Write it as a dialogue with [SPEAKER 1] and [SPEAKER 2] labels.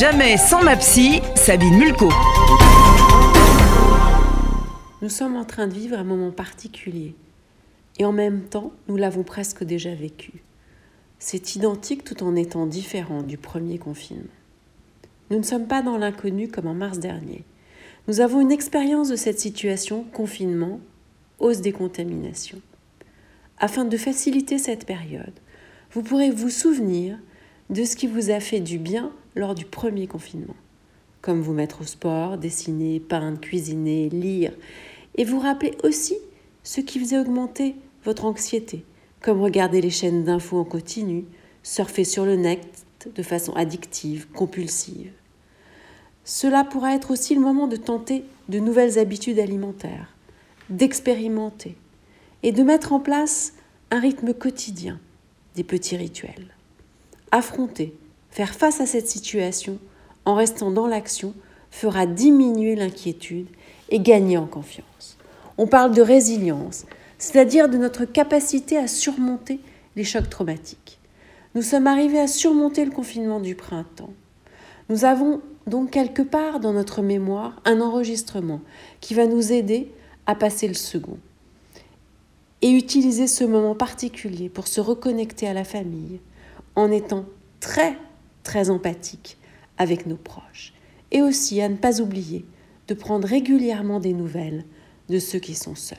[SPEAKER 1] Jamais sans ma psy, Sabine Mulco.
[SPEAKER 2] Nous sommes en train de vivre un moment particulier. Et en même temps, nous l'avons presque déjà vécu. C'est identique tout en étant différent du premier confinement. Nous ne sommes pas dans l'inconnu comme en mars dernier. Nous avons une expérience de cette situation, confinement, hausse des contaminations. Afin de faciliter cette période, vous pourrez vous souvenir de ce qui vous a fait du bien lors du premier confinement, comme vous mettre au sport, dessiner, peindre, cuisiner, lire, et vous rappeler aussi ce qui faisait augmenter votre anxiété, comme regarder les chaînes d'infos en continu, surfer sur le net de façon addictive, compulsive. Cela pourra être aussi le moment de tenter de nouvelles habitudes alimentaires, d'expérimenter et de mettre en place un rythme quotidien, des petits rituels. Affronter, faire face à cette situation en restant dans l'action fera diminuer l'inquiétude et gagner en confiance. On parle de résilience, c'est-à-dire de notre capacité à surmonter les chocs traumatiques. Nous sommes arrivés à surmonter le confinement du printemps. Nous avons donc quelque part dans notre mémoire un enregistrement qui va nous aider à passer le second et utiliser ce moment particulier pour se reconnecter à la famille en étant très très empathique avec nos proches et aussi à ne pas oublier de prendre régulièrement des nouvelles de ceux qui sont seuls.